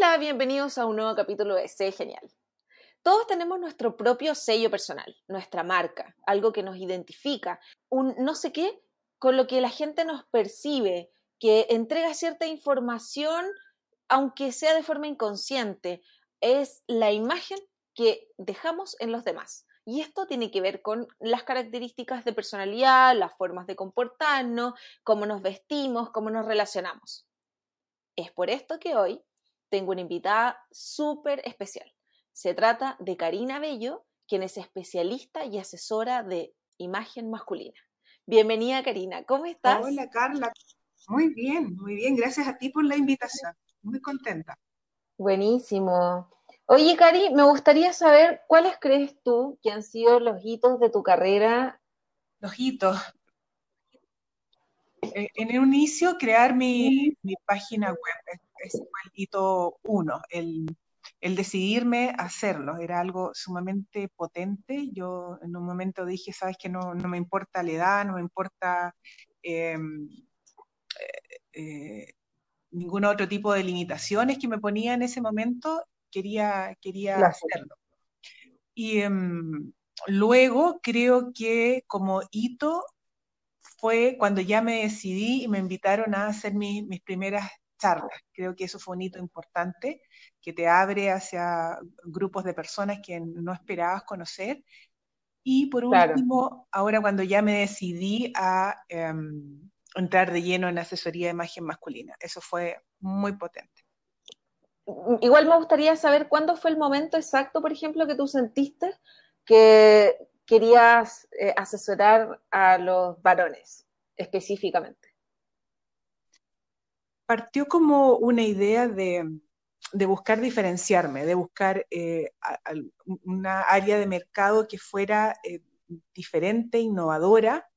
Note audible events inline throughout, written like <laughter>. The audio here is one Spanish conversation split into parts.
Hola, bienvenidos a un nuevo capítulo de Sé Genial. Todos tenemos nuestro propio sello personal, nuestra marca, algo que nos identifica, un no sé qué con lo que la gente nos percibe, que entrega cierta información, aunque sea de forma inconsciente, es la imagen que dejamos en los demás. Y esto tiene que ver con las características de personalidad, las formas de comportarnos, cómo nos vestimos, cómo nos relacionamos. Es por esto que hoy tengo una invitada súper especial. Se trata de Karina Bello, quien es especialista y asesora de imagen masculina. Bienvenida, Karina. ¿Cómo estás? Hola, Carla. Muy bien, muy bien. Gracias a ti por la invitación. Muy contenta. Buenísimo. Oye, Cari, me gustaría saber cuáles crees tú que han sido los hitos de tu carrera. Los hitos. Eh, en el inicio, crear mi, página web. Ese fue el hito uno, el, decidirme a hacerlo. Era algo sumamente potente. Yo en un momento dije, sabes que no, me importa la edad, no me importa em, eh, eh, ningún otro tipo de limitaciones que me ponía en ese momento, quería, quería hacerlo. Y em, luego creo que como hito fue cuando ya me decidí y me invitaron a hacer mis primeras charlas. Creo que eso fue un hito importante que te abre hacia grupos de personas que no esperabas conocer. Y por último, ahora cuando ya me decidí a em, entrar de lleno en asesoría de imagen masculina, eso fue muy potente. Igual me gustaría saber cuándo fue el momento exacto, por ejemplo, que tú sentiste que querías eh, asesorar a los varones específicamente. Partió como una idea de, buscar diferenciarme, de buscar eh, una área de mercado que fuera eh, diferente, innovadora,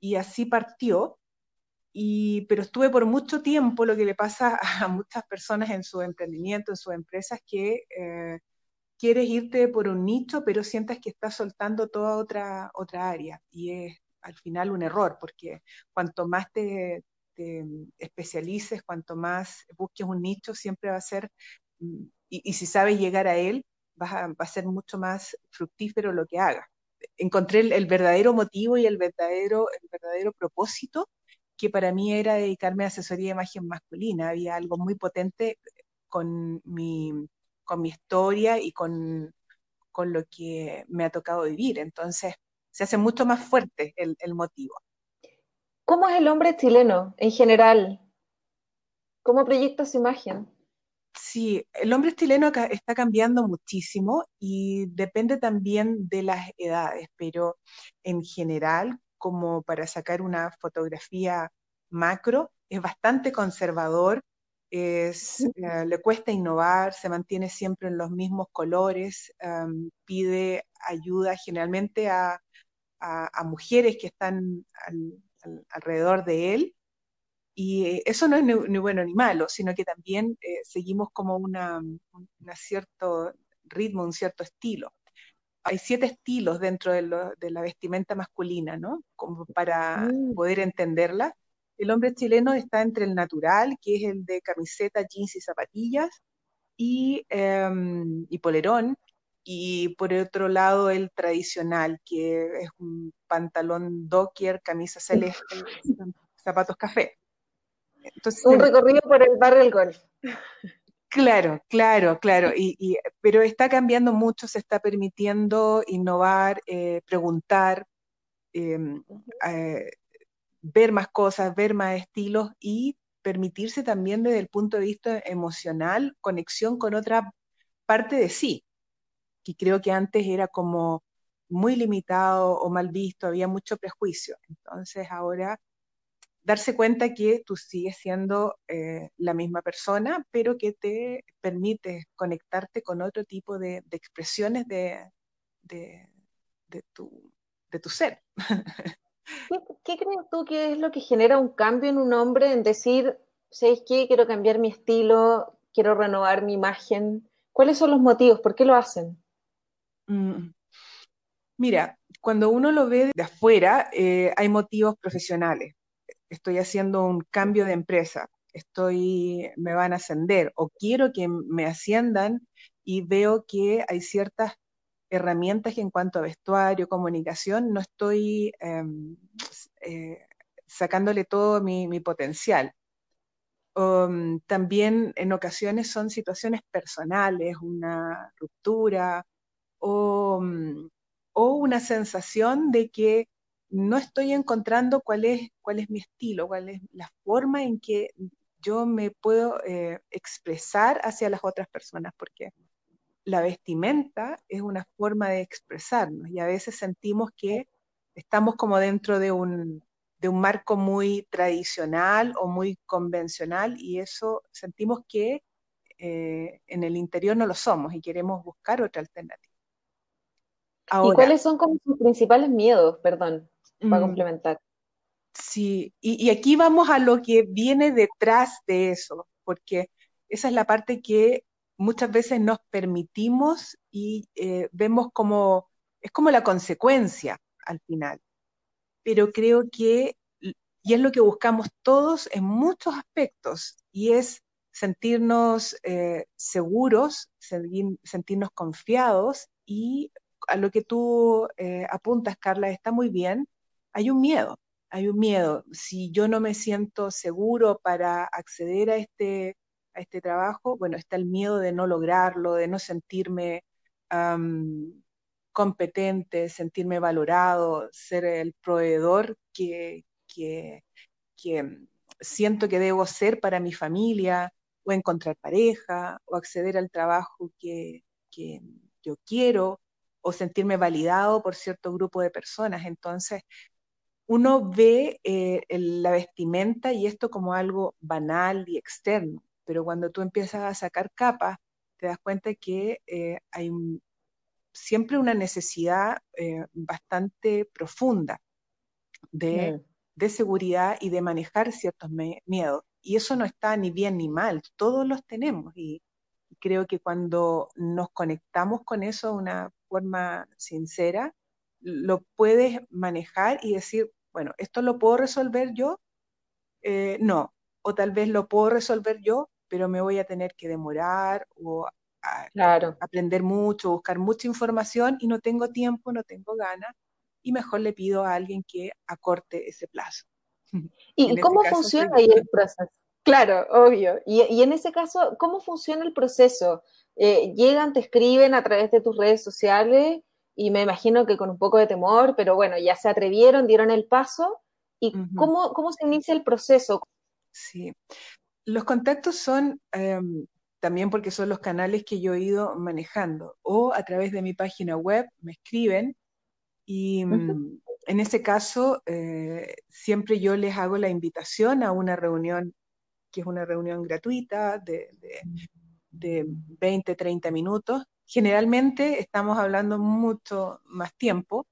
y así partió. Y, pero estuve por mucho tiempo, lo que le pasa <laughs> a muchas personas en su emprendimiento, en sus empresas, que quieres irte por un nicho, pero sientas que estás soltando toda otra, otra área. Y es al final un error, porque cuanto más te, especialices, cuanto más busques un nicho, siempre va a ser, mm, y, si sabes llegar a él, va a ser mucho más fructífero lo que hagas. Encontré el, verdadero motivo y el verdadero, el verdadero propósito que para mí era dedicarme a asesoría de imagen masculina. Había algo muy potente con mi, con mi historia y con, lo que me ha tocado vivir. Entonces, se hace mucho más fuerte el, motivo. ¿Cómo es el hombre chileno en general? ¿Cómo proyecta su imagen? Sí, el hombre chileno está cambiando muchísimo y depende también de las edades, pero en general, como para sacar una fotografía macro, es bastante conservador, es, eh, le cuesta innovar, se mantiene siempre en los mismos colores, pide ayuda generalmente a, mujeres que están alrededor de él. Y eso no es ni, bueno ni malo, sino que también eh, seguimos como una, un cierto ritmo, un cierto estilo. Hay siete estilos dentro de, la vestimenta masculina, ¿no? Como para mm. poder entenderla el hombre chileno está entre el natural, que es el de camiseta, jeans y zapatillas, y, em, y polerón, y por otro lado el tradicional, que es un pantalón docker, camisa celeste, zapatos café. un recorrido por el barrio del golf. Claro, claro, claro, y, pero está cambiando mucho, se está permitiendo innovar, eh, preguntar, em, eh, ver más cosas, ver más estilos y permitirse también desde el punto de vista emocional conexión con otra parte de sí, que creo que antes era como muy limitado o mal visto, había mucho prejuicio. Entonces ahora darse cuenta que tú sigues siendo eh, la misma persona, pero que te permite conectarte con otro tipo de, expresiones de, tu, de tu ser. <laughs> ¿Qué, crees tú que es lo que genera un cambio en un hombre en decir, ¿sabes qué? Quiero cambiar mi estilo, quiero renovar mi imagen. ¿Cuáles son los motivos? ¿Por qué lo hacen? Mm. Mira, cuando uno lo ve de afuera, eh, hay motivos profesionales. Estoy haciendo un cambio de empresa. estoy, me van a ascender o quiero que me asciendan y veo que hay ciertas herramientas que en cuanto a vestuario, comunicación, no estoy em, eh, sacándole todo mi, potencial. Um, también en ocasiones son situaciones personales, una ruptura o, una sensación de que no estoy encontrando cuál es, cuál es mi estilo, cuál es la forma en que yo me puedo eh, expresar hacia las otras personas, porque la vestimenta es una forma de expresarnos y a veces sentimos que estamos como dentro de un, de un marco muy tradicional o muy convencional y eso sentimos que eh, en el interior no lo somos y queremos buscar otra alternativa. ¿Y cuáles son como sus principales miedos, perdón, para mm, complementar? Sí, y, y, aquí vamos a lo que viene detrás de eso, porque esa es la parte que muchas veces nos permitimos y eh, vemos como, es como la consecuencia al final. Pero creo que, y es lo que buscamos todos en muchos aspectos, y es sentirnos eh, seguros, sentirnos confiados, y a lo que tú eh, apuntas, Carla, está muy bien, hay un miedo, hay un miedo. Si yo no me siento seguro para acceder a este a este trabajo, bueno, está el miedo de no lograrlo, de no sentirme competente, sentirme valorado, ser el proveedor que, que, siento que debo ser para mi familia, o encontrar pareja, o acceder al trabajo que, yo quiero, o sentirme validado por cierto grupo de personas. Entonces, uno ve eh, la vestimenta y esto como algo banal y externo, pero cuando tú empiezas a sacar capas, te das cuenta que eh, hay siempre una necesidad eh, bastante profunda de, seguridad y de manejar ciertos miedos. Y eso no está ni bien ni mal, todos los tenemos. Y, creo que cuando nos conectamos con eso de una forma sincera, lo puedes manejar y decir, bueno, ¿esto lo puedo resolver yo? Eh, no. O tal vez lo puedo resolver yo, pero me voy a tener que demorar o aprender mucho, buscar mucha información y no tengo tiempo, no tengo ganas y mejor le pido a alguien que acorte ese plazo. ¿Y <laughs> cómo funciona ahí el proceso? Claro, obvio. Y, en ese caso, ¿cómo funciona el proceso? Eh, llegan, te escriben a través de tus redes sociales y me imagino que con un poco de temor, pero bueno, ya se atrevieron, dieron el paso. ¿Y cómo, cómo se inicia el proceso? Sí, los contactos son em, también porque son los canales que yo he ido manejando, o a través de mi página web me escriben y en ese caso eh, siempre yo les hago la invitación a una reunión que es una reunión gratuita de, de 20, 30 minutos. Generalmente estamos hablando mucho más tiempo,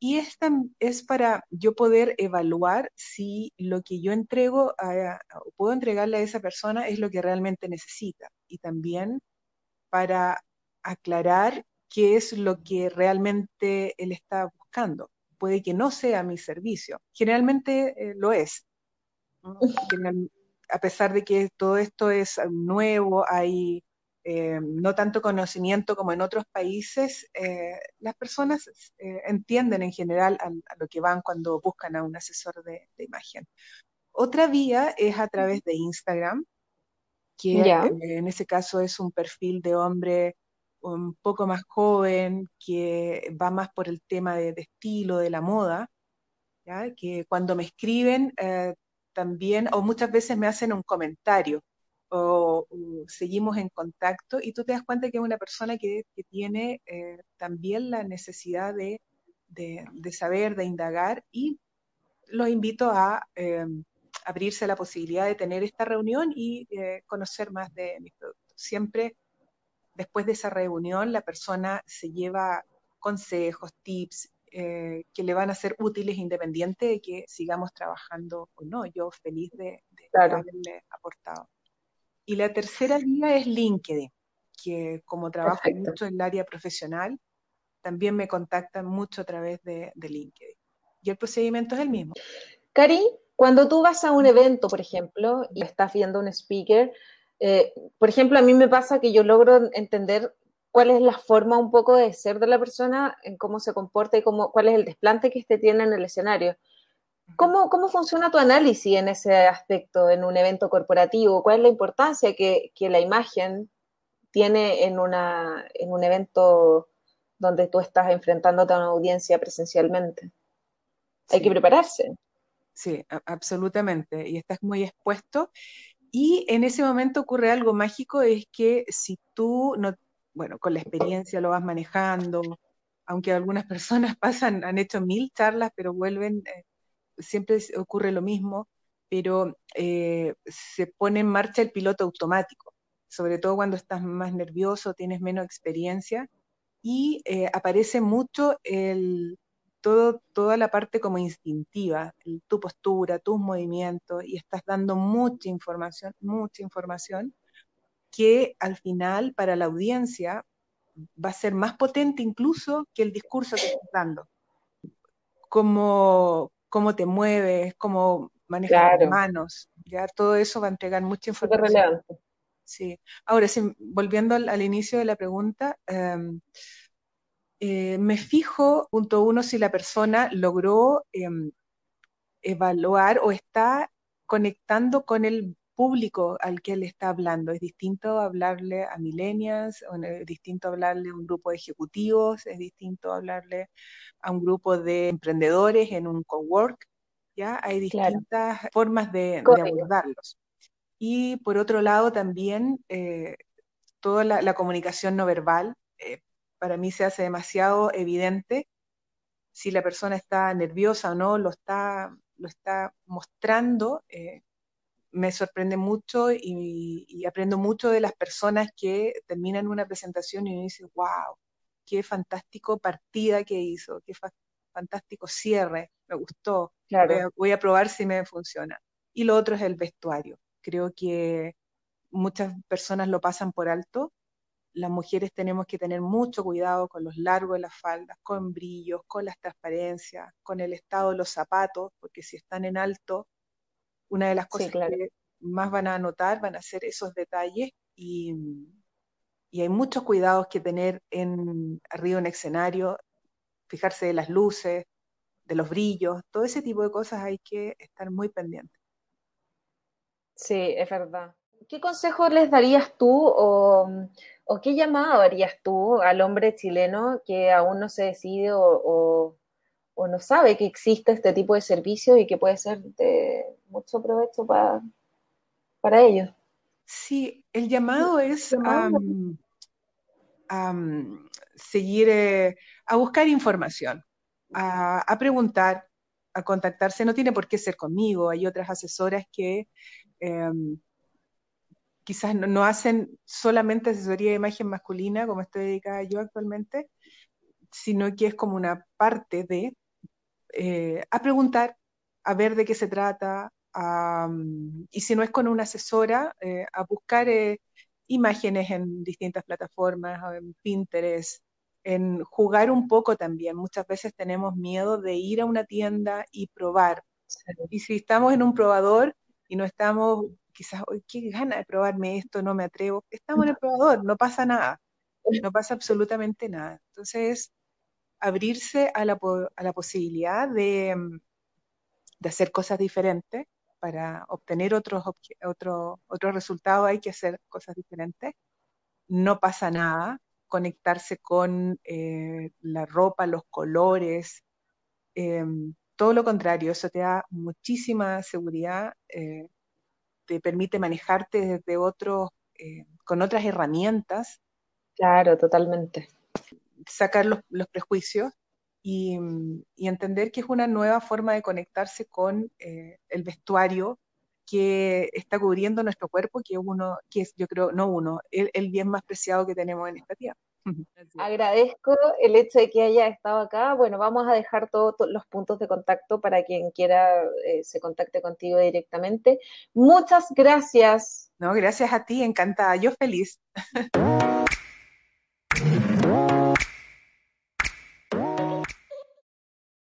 y esta es para yo poder evaluar si lo que yo entrego o puedo entregarle a esa persona es lo que realmente necesita. Y también para aclarar qué es lo que realmente él está buscando. Puede que no sea mi servicio. Generalmente eh, lo es. <laughs> A pesar de que todo esto es nuevo, hay eh, no tanto conocimiento como en otros países, eh, las personas eh, entienden en general a, lo que van cuando buscan a un asesor de, imagen. Otra vía es a través de Instagram, que en ese caso es un perfil de hombre un poco más joven, que va más por el tema de, estilo, de la moda, que cuando me escriben también, o muchas veces me hacen un comentario o, seguimos en contacto y tú te das cuenta que es una persona que, tiene eh, también la necesidad de, saber, de indagar y los invito a eh, abrirse la posibilidad de tener esta reunión y eh, conocer más de mis productos. Siempre después de esa reunión la persona se lleva consejos, tips, que le van a ser útiles independiente de que sigamos trabajando o no. Yo feliz de, haberle aportado. Y la tercera vía es LinkedIn, que como trabajo mucho en el área profesional, también me contactan mucho a través de, LinkedIn. Y el procedimiento es el mismo. Cari, Cuando tú vas a un evento, por ejemplo, y estás viendo un speaker, eh, por ejemplo, a mí me pasa que yo logro entender cuál es la forma un poco de ser de la persona, en cómo se comporta y cómo, cuál es el desplante que éste tiene en el escenario. ¿Cómo, ¿Cómo funciona tu análisis en ese aspecto, en un evento corporativo? ¿Cuál es la importancia que, que la imagen tiene en, una, en un evento donde tú estás enfrentándote a una audiencia presencialmente? Hay que prepararse. Sí, absolutamente. Y estás muy expuesto. Y en ese momento ocurre algo mágico, es que si tú, no, bueno, con la experiencia lo vas manejando, aunque algunas personas <laughs> pasan, han hecho mil charlas, pero vuelven, eh, siempre ocurre lo mismo, pero eh, se pone en marcha el piloto automático, sobre todo cuando estás más nervioso, tienes menos experiencia, y eh, aparece mucho el, todo, toda la parte como instintiva, tu postura, tus movimientos, y estás dando mucha información, mucha información, que al final para la audiencia va a ser más potente incluso que el discurso que estás dando. Cómo, cómo te mueves, cómo manejas las manos, ya todo eso va a entregar mucha información. Sí. Ahora, volviendo al, inicio de la pregunta, em, eh, me fijo, punto uno, si la persona logró em, evaluar o está conectando con el público al que le está hablando. Es distinto hablarle a millennials, es distinto hablarle a un grupo de ejecutivos, es distinto hablarle a un grupo de emprendedores en un cowork, ¿ya? Hay distintas formas de, abordarlos. Y por otro lado también eh, toda la, comunicación no verbal, eh, para mí se hace demasiado evidente si la persona está nerviosa o no, lo está, lo está mostrando. Eh, me sorprende mucho y, aprendo mucho de las personas que terminan una presentación y me dicen, wow, qué fantástico partida que hizo, qué fantástico cierre, me gustó, voy, a, probar si me funciona. Y lo otro es el vestuario. Creo que muchas personas lo pasan por alto las mujeres tenemos que tener mucho cuidado con los largos de las faldas, con brillos, con las transparencias, con el estado de los zapatos, porque si están en alto, una de las cosas que más van a notar van a ser esos detalles y, hay muchos cuidados que tener en arriba en escenario, fijarse de las luces, de los brillos, todo ese tipo de cosas hay que estar muy pendientes. Sí, es verdad. ¿Qué consejo les darías tú o, qué llamado harías tú al hombre chileno que aún no se decide o, no sabe que existe este tipo de servicio y que puede ser de mucho provecho para, para ellos? Sí, el llamado es a seguir, eh, a buscar información, a, preguntar, a contactarse. No tiene por qué ser conmigo, hay otras asesoras que em, quizás no, hacen solamente asesoría de imagen masculina, como estoy dedicada yo actualmente, sino que es como una parte de eh, a preguntar, a ver de qué se trata, y si no es con una asesora, eh, a buscar eh, imágenes en distintas plataformas, en Pinterest, en jugar un poco también. Muchas veces tenemos miedo de ir a una tienda y probar. Y si estamos en un probador y no estamos quizás, hoy qué gana de probarme esto, no me atrevo. Estamos en el probador, no pasa nada, no pasa absolutamente nada. Entonces, abrirse a la, a la posibilidad de, mm, de, hacer cosas diferentes para obtener otros, otro, otros resultados, hay que hacer cosas diferentes. No pasa nada, conectarse con eh, la ropa, los colores, em, todo lo contrario, eso te da muchísima seguridad, eh, te permite manejarte desde otros, eh, con otras herramientas. Claro, totalmente. Sacar los, prejuicios y, entender que es una nueva forma de conectarse con eh, el vestuario que está cubriendo nuestro cuerpo, que uno, que es, yo creo, no uno, el bien más preciado que tenemos en esta tierra. Agradezco el hecho de que haya estado acá. Bueno, vamos a dejar todos los puntos de contacto para quien quiera eh, se contacte contigo directamente. Muchas gracias. No, gracias a ti, encantada. Yo feliz. <laughs>